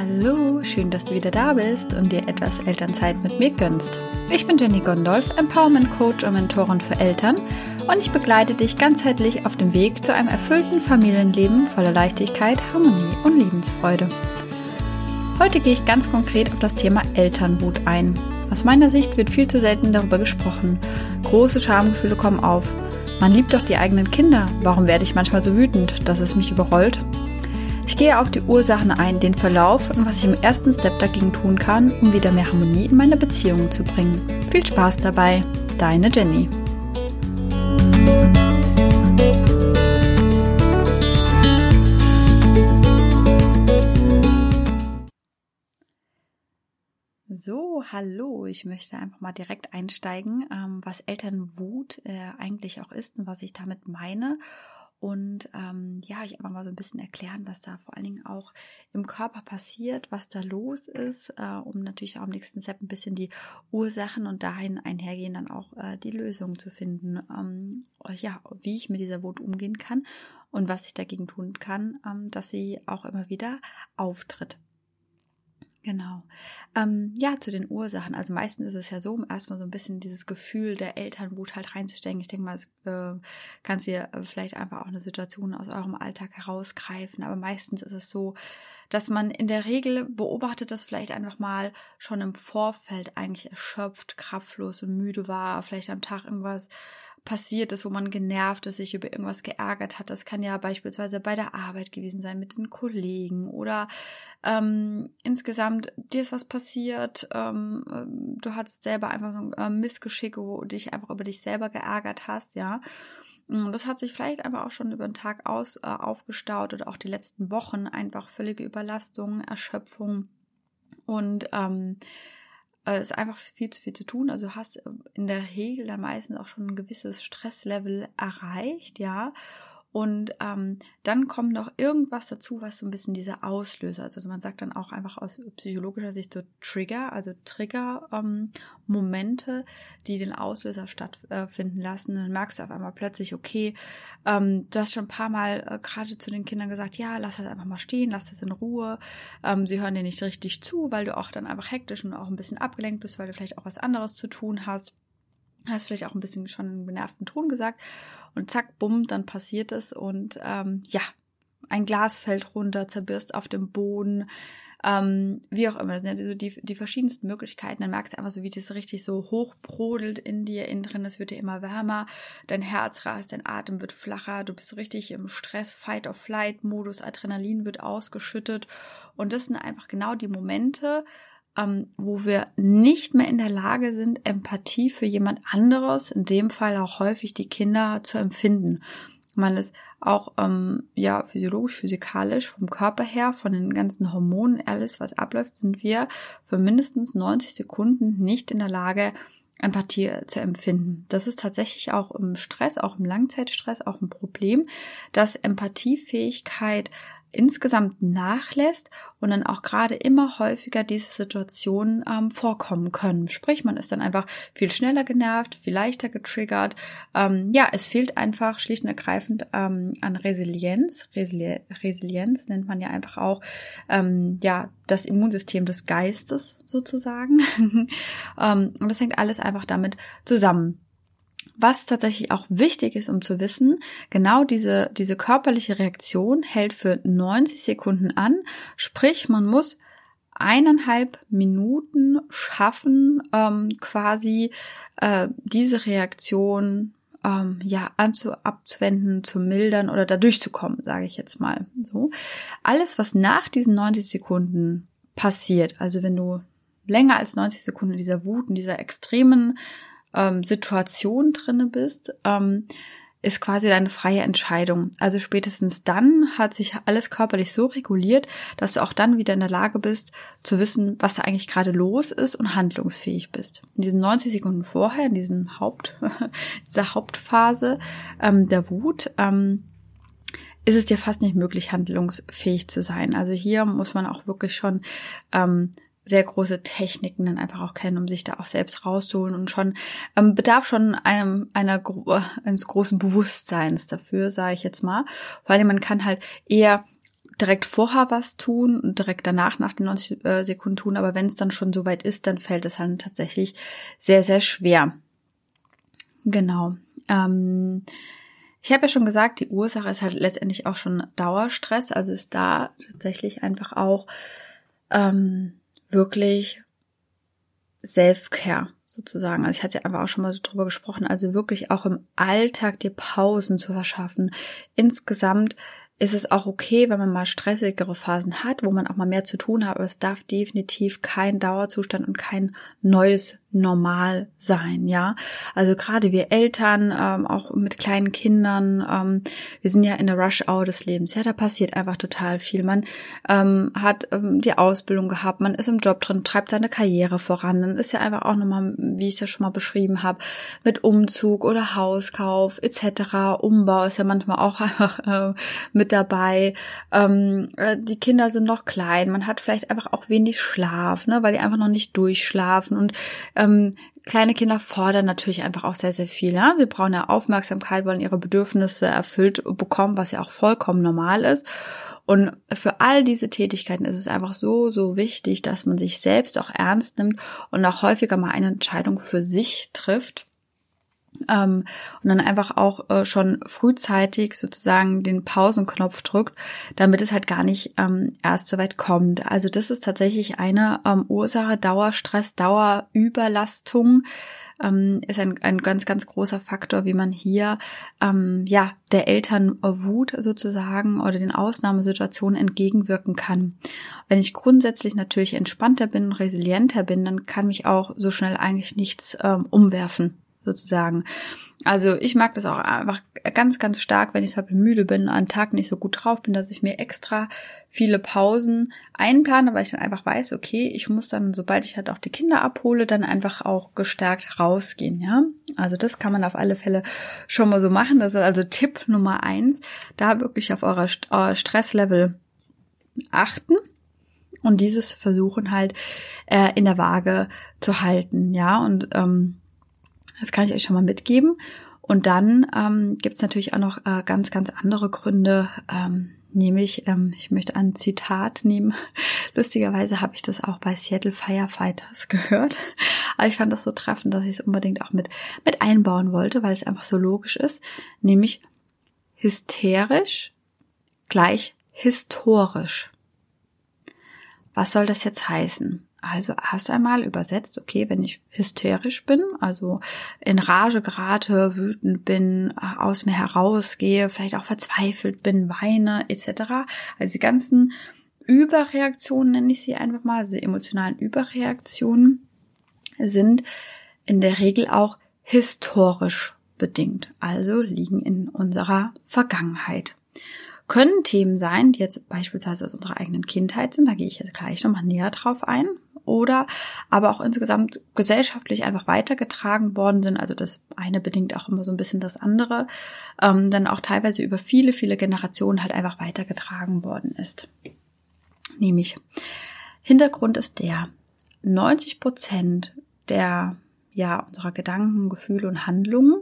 Hallo, schön, dass du wieder da bist und dir etwas Elternzeit mit mir gönnst. Ich bin Jenny Gondolf, Empowerment Coach und Mentorin für Eltern und ich begleite dich ganzheitlich auf dem Weg zu einem erfüllten Familienleben voller Leichtigkeit, Harmonie und Lebensfreude. Heute gehe ich ganz konkret auf das Thema Elternwut ein. Aus meiner Sicht wird viel zu selten darüber gesprochen. Große Schamgefühle kommen auf. Man liebt doch die eigenen Kinder. Warum werde ich manchmal so wütend, dass es mich überrollt? Ich gehe auf die Ursachen ein, den Verlauf und was ich im ersten Step dagegen tun kann, um wieder mehr Harmonie in meine Beziehungen zu bringen. Viel Spaß dabei, deine Jenny. So, hallo, ich möchte einfach mal direkt einsteigen, ähm, was Elternwut äh, eigentlich auch ist und was ich damit meine und ähm, ja, ich einfach mal so ein bisschen erklären, was da vor allen Dingen auch im Körper passiert, was da los ist, äh, um natürlich auch im nächsten Step ein bisschen die Ursachen und dahin einhergehen dann auch äh, die Lösungen zu finden. Ähm, ja, wie ich mit dieser Wut umgehen kann und was ich dagegen tun kann, ähm, dass sie auch immer wieder auftritt. Genau. Ähm, ja, zu den Ursachen. Also meistens ist es ja so, um erstmal so ein bisschen dieses Gefühl der Elternwut halt reinzustecken. Ich denke mal, es äh, kannst dir äh, vielleicht einfach auch eine Situation aus eurem Alltag herausgreifen. Aber meistens ist es so, dass man in der Regel beobachtet, dass vielleicht einfach mal schon im Vorfeld eigentlich erschöpft, kraftlos und müde war, vielleicht am Tag irgendwas passiert ist, wo man genervt ist, sich über irgendwas geärgert hat. Das kann ja beispielsweise bei der Arbeit gewesen sein mit den Kollegen oder ähm, insgesamt dir ist was passiert, ähm, du hattest selber einfach so ein äh, Missgeschick, wo du dich einfach über dich selber geärgert hast, ja. Und das hat sich vielleicht einfach auch schon über den Tag aus äh, aufgestaut oder auch die letzten Wochen einfach völlige Überlastung, Erschöpfung und ähm, es ist einfach viel zu viel zu tun. Also hast äh, in der Regel dann meistens auch schon ein gewisses Stresslevel erreicht, ja. Und ähm, dann kommt noch irgendwas dazu, was so ein bisschen dieser Auslöser, also man sagt dann auch einfach aus psychologischer Sicht so Trigger, also Trigger-Momente, ähm, die den Auslöser stattfinden lassen. Dann merkst du auf einmal plötzlich, okay, ähm, du hast schon ein paar Mal äh, gerade zu den Kindern gesagt, ja, lass das einfach mal stehen, lass das in Ruhe. Ähm, sie hören dir nicht richtig zu, weil du auch dann einfach hektisch und auch ein bisschen abgelenkt bist, weil du vielleicht auch was anderes zu tun hast hast vielleicht auch ein bisschen schon einen genervten Ton gesagt. Und zack, bumm, dann passiert es. Und ähm, ja, ein Glas fällt runter, zerbirst auf dem Boden, ähm, wie auch immer, das sind ja so die, die verschiedensten Möglichkeiten, dann merkst du einfach so, wie das richtig so hochbrodelt in dir, innen drin, es wird dir immer wärmer, dein Herz rast, dein Atem wird flacher, du bist richtig im Stress, Fight-of-Flight-Modus, Adrenalin wird ausgeschüttet. Und das sind einfach genau die Momente, ähm, wo wir nicht mehr in der Lage sind, Empathie für jemand anderes, in dem Fall auch häufig die Kinder, zu empfinden. Man ist auch ähm, ja physiologisch, physikalisch vom Körper her, von den ganzen Hormonen, alles was abläuft, sind wir für mindestens 90 Sekunden nicht in der Lage, Empathie zu empfinden. Das ist tatsächlich auch im Stress, auch im Langzeitstress auch ein Problem, dass Empathiefähigkeit insgesamt nachlässt und dann auch gerade immer häufiger diese Situationen ähm, vorkommen können. Sprich, man ist dann einfach viel schneller genervt, viel leichter getriggert. Ähm, ja, es fehlt einfach schlicht und ergreifend ähm, an Resilienz. Resili Resilienz nennt man ja einfach auch ähm, ja das Immunsystem des Geistes sozusagen. ähm, und das hängt alles einfach damit zusammen was tatsächlich auch wichtig ist, um zu wissen, genau diese, diese körperliche Reaktion hält für 90 Sekunden an. Sprich, man muss eineinhalb Minuten schaffen, ähm, quasi äh, diese Reaktion ähm, ja anzu abzuwenden, zu mildern oder da durchzukommen, sage ich jetzt mal so. Alles, was nach diesen 90 Sekunden passiert, also wenn du länger als 90 Sekunden dieser Wut, in dieser extremen ähm, Situation drinne bist, ähm, ist quasi deine freie Entscheidung. Also spätestens dann hat sich alles körperlich so reguliert, dass du auch dann wieder in der Lage bist, zu wissen, was da eigentlich gerade los ist und handlungsfähig bist. In diesen 90 Sekunden vorher, in diesem Haupt, dieser Hauptphase ähm, der Wut, ähm, ist es dir fast nicht möglich, handlungsfähig zu sein. Also hier muss man auch wirklich schon ähm, sehr große Techniken dann einfach auch kennen, um sich da auch selbst rauszuholen und schon ähm, bedarf schon einem einer eines großen Bewusstseins dafür, sage ich jetzt mal, weil man kann halt eher direkt vorher was tun und direkt danach nach den 90 äh, Sekunden tun, aber wenn es dann schon soweit ist, dann fällt es halt tatsächlich sehr, sehr schwer. Genau. Ähm, ich habe ja schon gesagt, die Ursache ist halt letztendlich auch schon Dauerstress, also ist da tatsächlich einfach auch ähm, wirklich Self-Care sozusagen. Also ich hatte ja einfach auch schon mal drüber gesprochen, also wirklich auch im Alltag dir Pausen zu verschaffen. Insgesamt ist es auch okay, wenn man mal stressigere Phasen hat, wo man auch mal mehr zu tun hat, aber es darf definitiv kein Dauerzustand und kein neues normal sein, ja. Also gerade wir Eltern, ähm, auch mit kleinen Kindern, ähm, wir sind ja in der Rush-Hour des Lebens. Ja, da passiert einfach total viel. Man ähm, hat ähm, die Ausbildung gehabt, man ist im Job drin, treibt seine Karriere voran. Dann ist ja einfach auch nochmal, wie ich es ja schon mal beschrieben habe, mit Umzug oder Hauskauf etc. Umbau ist ja manchmal auch einfach äh, mit dabei. Ähm, äh, die Kinder sind noch klein, man hat vielleicht einfach auch wenig Schlaf, ne, weil die einfach noch nicht durchschlafen und ähm, kleine Kinder fordern natürlich einfach auch sehr, sehr viel. Ja? Sie brauchen ja Aufmerksamkeit, wollen ihre Bedürfnisse erfüllt bekommen, was ja auch vollkommen normal ist. Und für all diese Tätigkeiten ist es einfach so, so wichtig, dass man sich selbst auch ernst nimmt und auch häufiger mal eine Entscheidung für sich trifft ähm, und dann einfach auch äh, schon frühzeitig sozusagen den Pausenknopf drückt, damit es halt gar nicht ähm, erst so weit kommt. Also das ist tatsächlich eine ähm, Ursache, Dauerstress, Dauerüberlastung ähm, ist ein, ein ganz, ganz großer Faktor, wie man hier ähm, ja der Elternwut sozusagen oder den Ausnahmesituationen entgegenwirken kann. Wenn ich grundsätzlich natürlich entspannter bin, resilienter bin, dann kann mich auch so schnell eigentlich nichts ähm, umwerfen sozusagen. Also ich mag das auch einfach ganz, ganz stark, wenn ich halt müde bin, an Tag nicht so gut drauf bin, dass ich mir extra viele Pausen einplane, weil ich dann einfach weiß, okay, ich muss dann, sobald ich halt auch die Kinder abhole, dann einfach auch gestärkt rausgehen, ja. Also das kann man auf alle Fälle schon mal so machen. Das ist also Tipp Nummer eins, da wirklich auf euer Stresslevel achten und dieses versuchen halt äh, in der Waage zu halten, ja. Und ähm, das kann ich euch schon mal mitgeben. Und dann ähm, gibt es natürlich auch noch äh, ganz, ganz andere Gründe. Ähm, nämlich, ähm, ich möchte ein Zitat nehmen. Lustigerweise habe ich das auch bei Seattle Firefighters gehört. Aber ich fand das so treffend, dass ich es unbedingt auch mit, mit einbauen wollte, weil es einfach so logisch ist. Nämlich hysterisch gleich historisch. Was soll das jetzt heißen? Also erst einmal übersetzt, okay, wenn ich hysterisch bin, also in Rage gerate, wütend bin, aus mir herausgehe, vielleicht auch verzweifelt bin, weine etc. Also die ganzen Überreaktionen nenne ich sie einfach mal, also emotionalen Überreaktionen sind in der Regel auch historisch bedingt, also liegen in unserer Vergangenheit können Themen sein, die jetzt beispielsweise aus unserer eigenen Kindheit sind, da gehe ich jetzt gleich nochmal näher drauf ein, oder aber auch insgesamt gesellschaftlich einfach weitergetragen worden sind. Also das eine bedingt auch immer so ein bisschen das andere, ähm, dann auch teilweise über viele, viele Generationen halt einfach weitergetragen worden ist. Nämlich, Hintergrund ist der, 90 Prozent der, ja, unserer Gedanken, Gefühle und Handlungen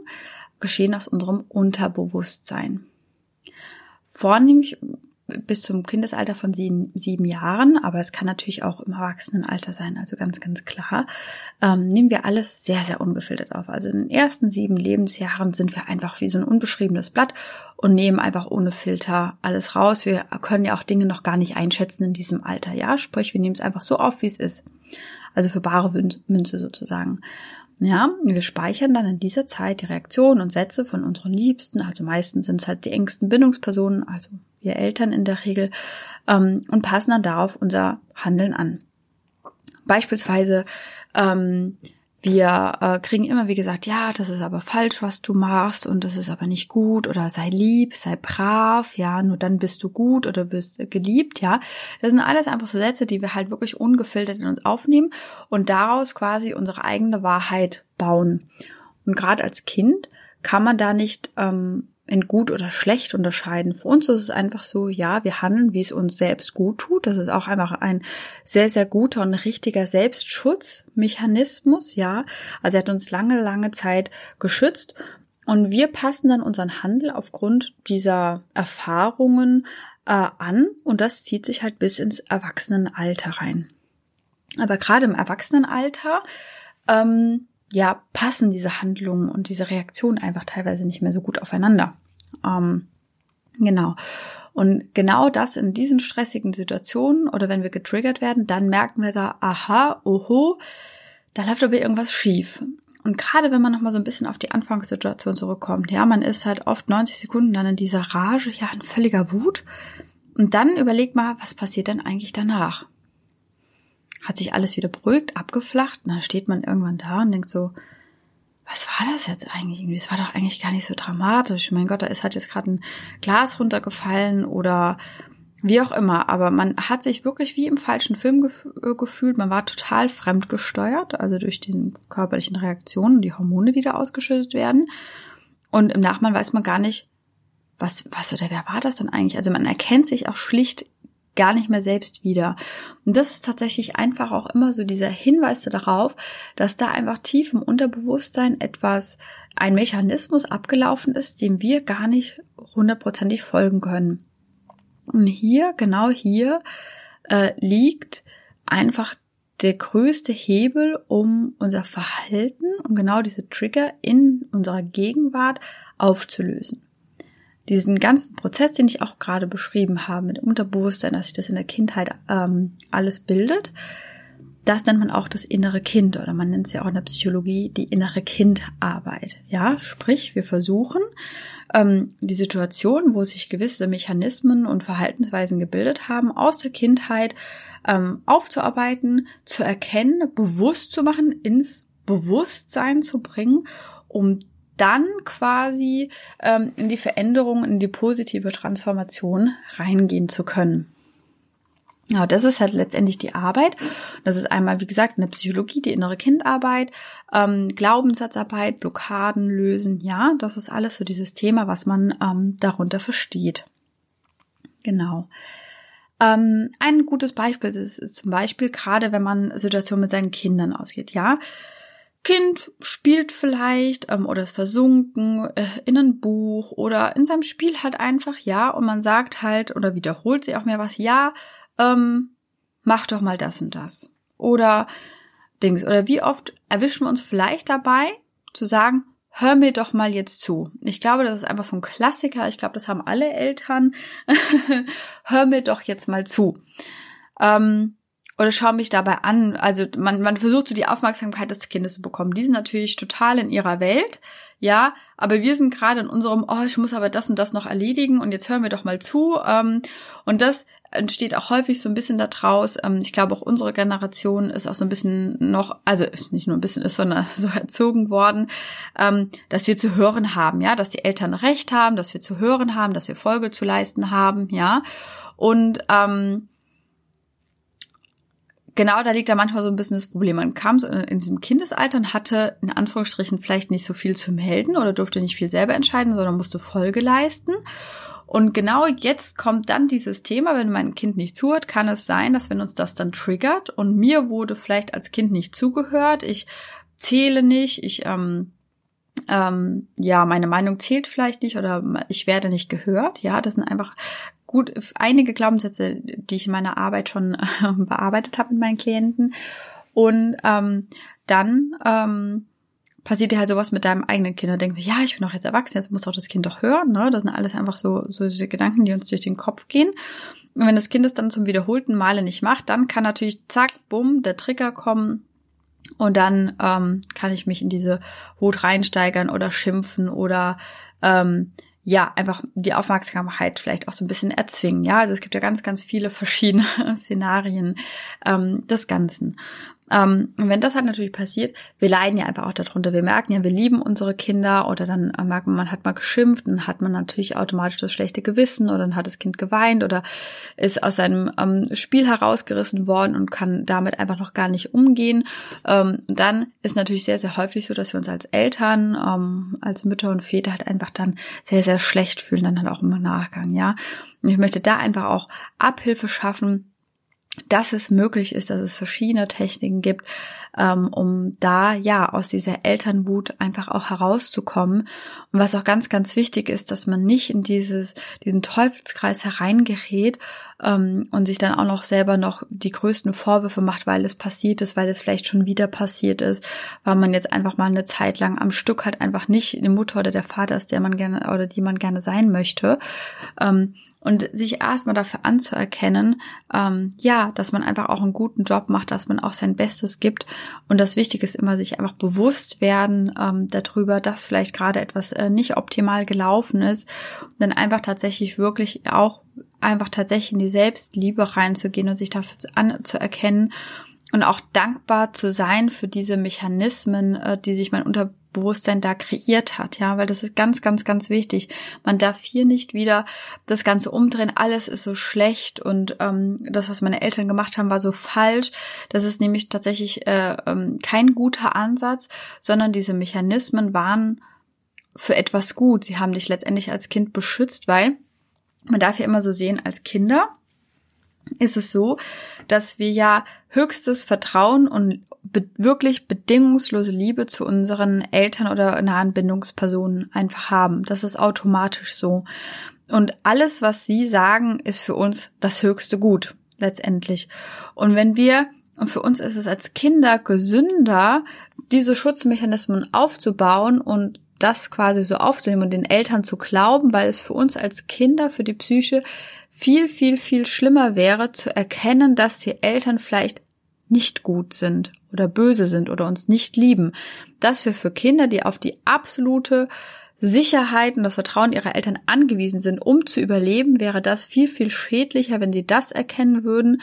geschehen aus unserem Unterbewusstsein. Vornehmlich bis zum Kindesalter von sieben, sieben, Jahren, aber es kann natürlich auch im Erwachsenenalter sein, also ganz, ganz klar, ähm, nehmen wir alles sehr, sehr ungefiltert auf. Also in den ersten sieben Lebensjahren sind wir einfach wie so ein unbeschriebenes Blatt und nehmen einfach ohne Filter alles raus. Wir können ja auch Dinge noch gar nicht einschätzen in diesem Alter, ja, sprich, wir nehmen es einfach so auf, wie es ist. Also für bare Münze sozusagen. Ja, wir speichern dann in dieser Zeit die Reaktionen und Sätze von unseren Liebsten, also meistens sind es halt die engsten Bindungspersonen, also wir Eltern in der Regel, ähm, und passen dann darauf unser Handeln an. Beispielsweise, ähm, wir äh, kriegen immer wie gesagt, ja, das ist aber falsch, was du machst und das ist aber nicht gut oder sei lieb, sei brav, ja, nur dann bist du gut oder wirst geliebt, ja. Das sind alles einfach so Sätze, die wir halt wirklich ungefiltert in uns aufnehmen und daraus quasi unsere eigene Wahrheit bauen. Und gerade als Kind kann man da nicht ähm, in gut oder schlecht unterscheiden. Für uns ist es einfach so, ja, wir handeln, wie es uns selbst gut tut. Das ist auch einfach ein sehr, sehr guter und richtiger Selbstschutzmechanismus, ja. Also er hat uns lange, lange Zeit geschützt und wir passen dann unseren Handel aufgrund dieser Erfahrungen äh, an und das zieht sich halt bis ins Erwachsenenalter rein. Aber gerade im Erwachsenenalter, ähm, ja, passen diese Handlungen und diese Reaktionen einfach teilweise nicht mehr so gut aufeinander. Ähm, genau. Und genau das in diesen stressigen Situationen oder wenn wir getriggert werden, dann merken wir da, aha, oho, da läuft aber irgendwas schief. Und gerade wenn man nochmal so ein bisschen auf die Anfangssituation zurückkommt, ja, man ist halt oft 90 Sekunden dann in dieser Rage, ja, in völliger Wut. Und dann überlegt mal, was passiert denn eigentlich danach? Hat sich alles wieder beruhigt, abgeflacht, und dann steht man irgendwann da und denkt so, was war das jetzt eigentlich? Das war doch eigentlich gar nicht so dramatisch. Mein Gott, da ist halt jetzt gerade ein Glas runtergefallen oder wie auch immer. Aber man hat sich wirklich wie im falschen Film äh, gefühlt. Man war total fremdgesteuert, also durch die körperlichen Reaktionen, die Hormone, die da ausgeschüttet werden. Und im Nachhinein weiß man gar nicht, was, was oder wer war das denn eigentlich? Also man erkennt sich auch schlicht gar nicht mehr selbst wieder. Und das ist tatsächlich einfach auch immer so dieser Hinweis darauf, dass da einfach tief im Unterbewusstsein etwas, ein Mechanismus abgelaufen ist, dem wir gar nicht hundertprozentig folgen können. Und hier, genau hier, äh, liegt einfach der größte Hebel, um unser Verhalten, um genau diese Trigger in unserer Gegenwart aufzulösen diesen ganzen Prozess, den ich auch gerade beschrieben habe, mit Unterbewusstsein, dass sich das in der Kindheit ähm, alles bildet, das nennt man auch das innere Kind oder man nennt es ja auch in der Psychologie die innere Kindarbeit. Ja, sprich, wir versuchen ähm, die Situation, wo sich gewisse Mechanismen und Verhaltensweisen gebildet haben, aus der Kindheit ähm, aufzuarbeiten, zu erkennen, bewusst zu machen, ins Bewusstsein zu bringen, um dann quasi ähm, in die Veränderung, in die positive Transformation reingehen zu können. Ja, das ist halt letztendlich die Arbeit. Das ist einmal, wie gesagt, eine Psychologie, die innere Kindarbeit, ähm, Glaubenssatzarbeit, Blockaden lösen. Ja, das ist alles so dieses Thema, was man ähm, darunter versteht. Genau. Ähm, ein gutes Beispiel ist, ist zum Beispiel gerade, wenn man Situationen mit seinen Kindern ausgeht. Ja, Kind spielt vielleicht ähm, oder ist versunken äh, in ein Buch oder in seinem Spiel halt einfach, ja, und man sagt halt oder wiederholt sie auch mehr was, ja, ähm, mach doch mal das und das. Oder Dings. Oder wie oft erwischen wir uns vielleicht dabei, zu sagen, hör mir doch mal jetzt zu. Ich glaube, das ist einfach so ein Klassiker. Ich glaube, das haben alle Eltern. hör mir doch jetzt mal zu. Ähm, oder schau mich dabei an. Also man, man versucht so die Aufmerksamkeit des Kindes zu bekommen. Die sind natürlich total in ihrer Welt, ja, aber wir sind gerade in unserem, oh, ich muss aber das und das noch erledigen und jetzt hören wir doch mal zu. Ähm, und das entsteht auch häufig so ein bisschen daraus. Ähm, ich glaube, auch unsere Generation ist auch so ein bisschen noch, also nicht nur ein bisschen ist, sondern so erzogen worden, ähm, dass wir zu hören haben, ja, dass die Eltern Recht haben, dass wir zu hören haben, dass wir Folge zu leisten haben, ja. Und ähm, genau da liegt da manchmal so ein bisschen das Problem. Man kam so in diesem Kindesalter und hatte in Anführungsstrichen vielleicht nicht so viel zu melden oder durfte nicht viel selber entscheiden, sondern musste Folge leisten. Und genau jetzt kommt dann dieses Thema, wenn mein Kind nicht zuhört, kann es sein, dass wenn uns das dann triggert und mir wurde vielleicht als Kind nicht zugehört, ich zähle nicht, ich ähm, ähm, ja, meine Meinung zählt vielleicht nicht oder ich werde nicht gehört. Ja, das sind einfach gut einige Glaubenssätze, die ich in meiner Arbeit schon äh, bearbeitet habe mit meinen Klienten. Und ähm, dann ähm, passiert dir halt sowas mit deinem eigenen Kind. Da denkst du, ja, ich bin doch jetzt erwachsen, jetzt muss doch das Kind doch hören. Ne? Das sind alles einfach so, so diese Gedanken, die uns durch den Kopf gehen. Und wenn das Kind es dann zum wiederholten Male nicht macht, dann kann natürlich zack, bumm, der Trigger kommen. Und dann ähm, kann ich mich in diese Wut reinsteigern oder schimpfen oder ähm, ja, einfach die Aufmerksamkeit vielleicht auch so ein bisschen erzwingen. Ja, also es gibt ja ganz, ganz viele verschiedene Szenarien ähm, des Ganzen. Ähm, und wenn das halt natürlich passiert, wir leiden ja einfach auch darunter. Wir merken ja, wir lieben unsere Kinder oder dann äh, merkt man, man hat mal geschimpft, dann hat man natürlich automatisch das schlechte Gewissen oder dann hat das Kind geweint oder ist aus seinem ähm, Spiel herausgerissen worden und kann damit einfach noch gar nicht umgehen. Ähm, dann ist natürlich sehr, sehr häufig so, dass wir uns als Eltern, ähm, als Mütter und Väter halt einfach dann sehr, sehr schlecht fühlen, dann halt auch im Nachgang, ja. Und ich möchte da einfach auch Abhilfe schaffen, dass es möglich ist, dass es verschiedene Techniken gibt, ähm, um da ja aus dieser Elternwut einfach auch herauszukommen. Und was auch ganz, ganz wichtig ist, dass man nicht in dieses, diesen Teufelskreis hereingerät ähm, und sich dann auch noch selber noch die größten Vorwürfe macht, weil es passiert ist, weil es vielleicht schon wieder passiert ist, weil man jetzt einfach mal eine Zeit lang am Stück halt einfach nicht die Mutter oder der Vater ist, der man gerne oder die man gerne sein möchte. Ähm, und sich erstmal dafür anzuerkennen, ähm, ja, dass man einfach auch einen guten Job macht, dass man auch sein Bestes gibt. Und das Wichtige ist immer, sich einfach bewusst werden ähm, darüber, dass vielleicht gerade etwas äh, nicht optimal gelaufen ist. Und dann einfach tatsächlich wirklich auch einfach tatsächlich in die Selbstliebe reinzugehen und sich dafür anzuerkennen und auch dankbar zu sein für diese Mechanismen, äh, die sich mein Unter Bewusstsein da kreiert hat, ja, weil das ist ganz, ganz, ganz wichtig. Man darf hier nicht wieder das Ganze umdrehen, alles ist so schlecht und ähm, das, was meine Eltern gemacht haben, war so falsch. Das ist nämlich tatsächlich äh, ähm, kein guter Ansatz, sondern diese Mechanismen waren für etwas gut. Sie haben dich letztendlich als Kind beschützt, weil man darf ja immer so sehen, als Kinder ist es so, dass wir ja höchstes Vertrauen und be wirklich bedingungslose Liebe zu unseren Eltern oder nahen Bindungspersonen einfach haben. Das ist automatisch so. Und alles, was sie sagen, ist für uns das höchste Gut letztendlich. Und wenn wir und für uns ist es als Kinder gesünder, diese Schutzmechanismen aufzubauen und das quasi so aufzunehmen und den Eltern zu glauben, weil es für uns als Kinder, für die Psyche viel, viel, viel schlimmer wäre, zu erkennen, dass die Eltern vielleicht nicht gut sind oder böse sind oder uns nicht lieben. Dass wir für Kinder, die auf die absolute Sicherheit und das Vertrauen ihrer Eltern angewiesen sind, um zu überleben, wäre das viel, viel schädlicher, wenn sie das erkennen würden,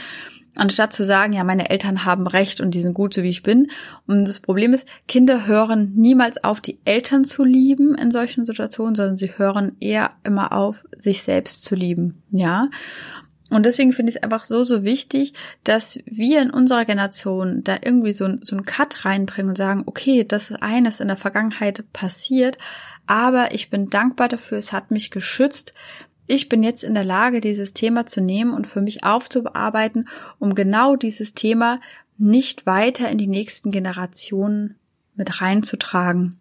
anstatt zu sagen, ja, meine Eltern haben recht und die sind gut, so wie ich bin. Und das Problem ist, Kinder hören niemals auf, die Eltern zu lieben in solchen Situationen, sondern sie hören eher immer auf, sich selbst zu lieben, ja. Und deswegen finde ich es einfach so, so wichtig, dass wir in unserer Generation da irgendwie so, so einen Cut reinbringen und sagen, okay, das ist eines in der Vergangenheit passiert, aber ich bin dankbar dafür, es hat mich geschützt. Ich bin jetzt in der Lage, dieses Thema zu nehmen und für mich aufzubearbeiten, um genau dieses Thema nicht weiter in die nächsten Generationen mit reinzutragen.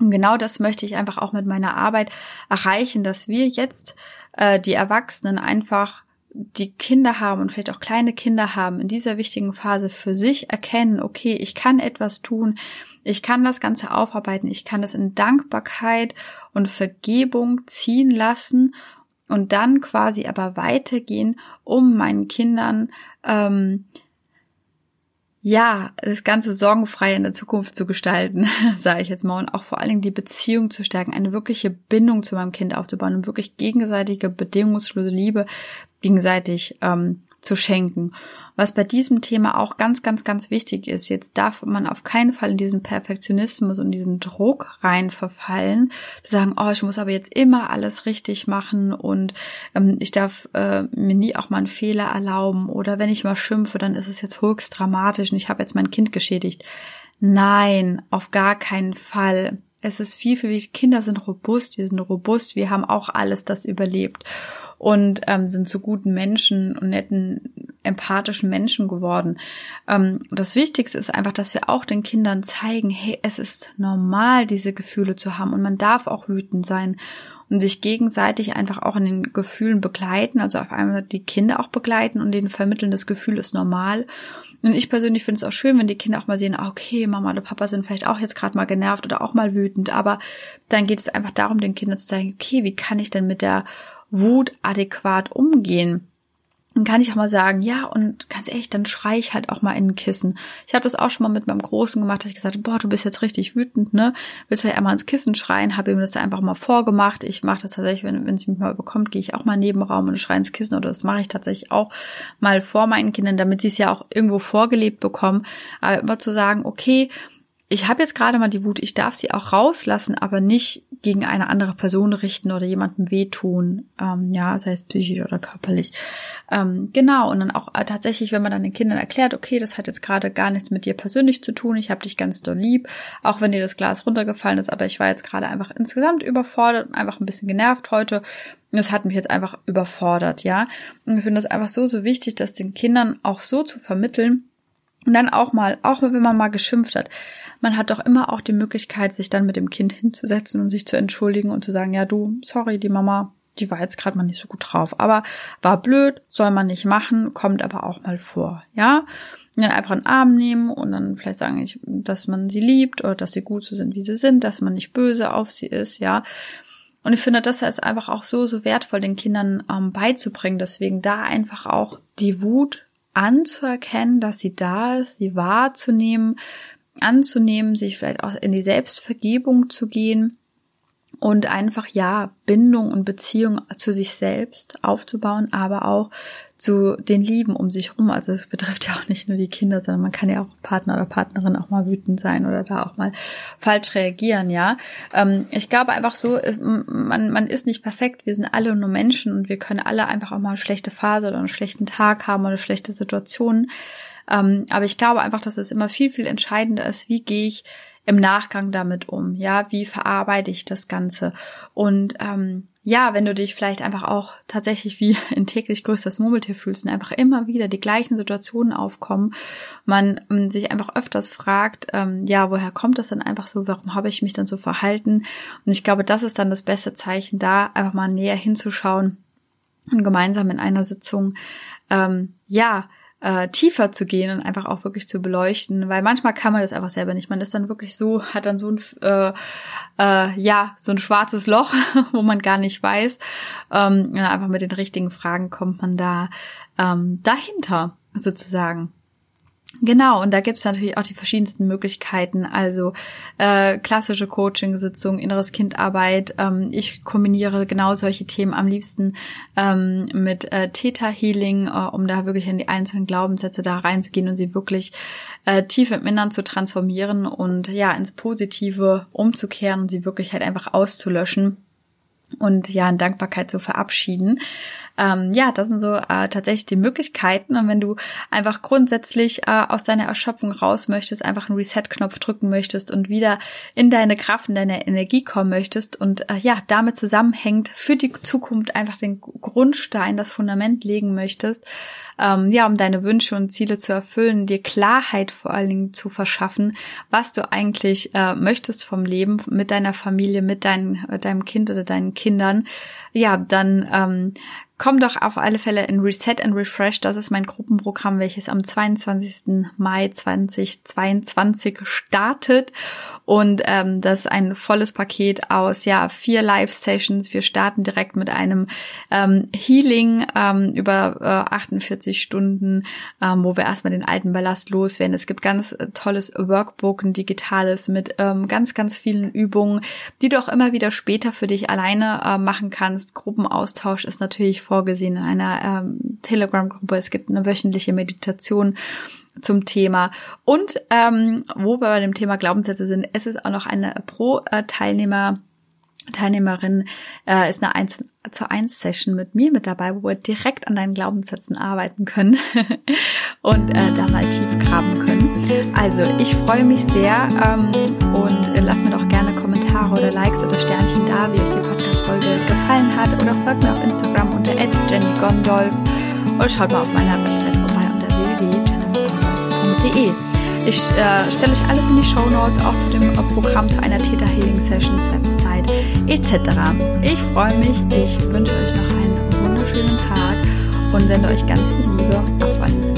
Und genau das möchte ich einfach auch mit meiner Arbeit erreichen, dass wir jetzt äh, die Erwachsenen einfach die Kinder haben und vielleicht auch kleine Kinder haben, in dieser wichtigen Phase für sich erkennen, okay, ich kann etwas tun, ich kann das Ganze aufarbeiten, ich kann es in Dankbarkeit und Vergebung ziehen lassen und dann quasi aber weitergehen, um meinen Kindern ähm, ja, das Ganze sorgenfrei in der Zukunft zu gestalten, sage ich jetzt mal, und auch vor allen Dingen die Beziehung zu stärken, eine wirkliche Bindung zu meinem Kind aufzubauen und wirklich gegenseitige, bedingungslose Liebe gegenseitig ähm, zu schenken. Was bei diesem Thema auch ganz, ganz, ganz wichtig ist, jetzt darf man auf keinen Fall in diesen Perfektionismus und diesen Druck rein verfallen, zu sagen, oh, ich muss aber jetzt immer alles richtig machen und ähm, ich darf äh, mir nie auch mal einen Fehler erlauben oder wenn ich mal schimpfe, dann ist es jetzt höchst dramatisch und ich habe jetzt mein Kind geschädigt. Nein, auf gar keinen Fall. Es ist viel, viel. Kinder sind robust, wir sind robust, wir haben auch alles das überlebt und ähm, sind zu guten Menschen und netten, empathischen Menschen geworden. Ähm, das Wichtigste ist einfach, dass wir auch den Kindern zeigen, hey, es ist normal, diese Gefühle zu haben und man darf auch wütend sein und sich gegenseitig einfach auch in den Gefühlen begleiten, also auf einmal die Kinder auch begleiten und denen vermitteln, das Gefühl ist normal. Und ich persönlich finde es auch schön, wenn die Kinder auch mal sehen, okay, Mama oder Papa sind vielleicht auch jetzt gerade mal genervt oder auch mal wütend, aber dann geht es einfach darum, den Kindern zu sagen, okay, wie kann ich denn mit der Wut adäquat umgehen. Dann kann ich auch mal sagen, ja, und ganz ehrlich, dann schrei ich halt auch mal in ein Kissen. Ich habe das auch schon mal mit meinem Großen gemacht, da ich gesagt, boah, du bist jetzt richtig wütend, ne? Willst vielleicht einmal ins Kissen schreien, habe ihm das da einfach mal vorgemacht. Ich mache das tatsächlich, wenn, wenn sie mich mal bekommt, gehe ich auch mal in den Nebenraum und schreie ins Kissen oder das mache ich tatsächlich auch mal vor meinen Kindern, damit sie es ja auch irgendwo vorgelebt bekommen. Aber immer zu sagen, okay, ich habe jetzt gerade mal die Wut, ich darf sie auch rauslassen, aber nicht gegen eine andere Person richten oder jemandem wehtun, ähm, ja, sei es psychisch oder körperlich. Ähm, genau, und dann auch äh, tatsächlich, wenn man dann den Kindern erklärt, okay, das hat jetzt gerade gar nichts mit dir persönlich zu tun, ich habe dich ganz doll lieb, auch wenn dir das Glas runtergefallen ist, aber ich war jetzt gerade einfach insgesamt überfordert und einfach ein bisschen genervt heute Und das hat mich jetzt einfach überfordert, ja. Und ich finde das einfach so, so wichtig, das den Kindern auch so zu vermitteln. Und dann auch mal, auch wenn man mal geschimpft hat, man hat doch immer auch die Möglichkeit, sich dann mit dem Kind hinzusetzen und sich zu entschuldigen und zu sagen, ja du, sorry, die Mama, die war jetzt gerade mal nicht so gut drauf, aber war blöd, soll man nicht machen, kommt aber auch mal vor, ja. Und dann einfach einen Arm nehmen und dann vielleicht sagen, dass man sie liebt oder dass sie gut so sind, wie sie sind, dass man nicht böse auf sie ist, ja. Und ich finde, das ist einfach auch so, so wertvoll, den Kindern ähm, beizubringen. Deswegen da einfach auch die Wut anzuerkennen, dass sie da ist, sie wahrzunehmen, anzunehmen, sich vielleicht auch in die Selbstvergebung zu gehen und einfach ja Bindung und Beziehung zu sich selbst aufzubauen, aber auch zu den Lieben um sich rum. Also es betrifft ja auch nicht nur die Kinder, sondern man kann ja auch Partner oder Partnerin auch mal wütend sein oder da auch mal falsch reagieren, ja. Ähm, ich glaube einfach so, ist, man, man ist nicht perfekt, wir sind alle nur Menschen und wir können alle einfach auch mal eine schlechte Phase oder einen schlechten Tag haben oder schlechte Situationen. Ähm, aber ich glaube einfach, dass es immer viel, viel entscheidender ist, wie gehe ich im Nachgang damit um? Ja, wie verarbeite ich das Ganze? Und ähm, ja, wenn du dich vielleicht einfach auch tatsächlich wie ein täglich größtes Murmeltier fühlst und einfach immer wieder die gleichen Situationen aufkommen, man ähm, sich einfach öfters fragt, ähm, ja, woher kommt das denn einfach so? Warum habe ich mich dann so verhalten? Und ich glaube, das ist dann das beste Zeichen, da einfach mal näher hinzuschauen und gemeinsam in einer Sitzung, ähm, ja, äh, tiefer zu gehen und einfach auch wirklich zu beleuchten, weil manchmal kann man das einfach selber nicht. Man ist dann wirklich so, hat dann so ein äh, äh, ja so ein schwarzes Loch, wo man gar nicht weiß. Ähm, einfach mit den richtigen Fragen kommt man da ähm, dahinter sozusagen. Genau, und da gibt's natürlich auch die verschiedensten Möglichkeiten, also äh, klassische Coaching-Sitzungen, inneres Kindarbeit. Ähm, ich kombiniere genau solche Themen am liebsten ähm, mit äh, Theta-Healing, äh, um da wirklich in die einzelnen Glaubenssätze da reinzugehen und sie wirklich äh, tief im Innern zu transformieren und ja, ins Positive umzukehren und sie wirklich halt einfach auszulöschen und ja in Dankbarkeit zu verabschieden. Ähm, ja, das sind so äh, tatsächlich die Möglichkeiten. Und wenn du einfach grundsätzlich äh, aus deiner Erschöpfung raus möchtest, einfach einen Reset-Knopf drücken möchtest und wieder in deine Kraft, in deine Energie kommen möchtest und äh, ja, damit zusammenhängt für die Zukunft einfach den Grundstein, das Fundament legen möchtest, ähm, ja, um deine Wünsche und Ziele zu erfüllen, dir Klarheit vor allen Dingen zu verschaffen, was du eigentlich äh, möchtest vom Leben mit deiner Familie, mit dein, äh, deinem Kind oder deinen Kindern, ja, dann ähm, komm doch auf alle Fälle in Reset and Refresh. Das ist mein Gruppenprogramm, welches am 22. Mai 2022 startet. Und ähm, das ist ein volles Paket aus ja vier Live-Sessions. Wir starten direkt mit einem ähm, Healing ähm, über äh, 48 Stunden, ähm, wo wir erstmal den alten Ballast loswerden. Es gibt ganz äh, tolles Workbook, ein digitales mit ähm, ganz, ganz vielen Übungen, die du auch immer wieder später für dich alleine äh, machen kannst. Gruppenaustausch ist natürlich vorgesehen in einer ähm, Telegram-Gruppe. Es gibt eine wöchentliche Meditation zum Thema. Und ähm, wo wir bei dem Thema Glaubenssätze sind, es ist auch noch eine Pro-Teilnehmer. Teilnehmerin äh, ist eine 1 zu 1 Session mit mir mit dabei, wo wir direkt an deinen Glaubenssätzen arbeiten können und äh, da mal tief graben können. Also ich freue mich sehr ähm, und äh, lass mir doch gerne Kommentare oder Likes oder Sternchen da, wie euch die Podcast-Folge gefallen hat oder folgt mir auf Instagram unter @jennygondolf oder schaut mal auf meiner Website vorbei unter www.jennifergondolf.de. Ich äh, stelle euch alles in die Show Notes, auch zu dem äh, Programm, zu einer Theta Healing Sessions Website etc. Ich freue mich, ich wünsche euch noch einen wunderschönen Tag und sende euch ganz viel Liebe, auch alles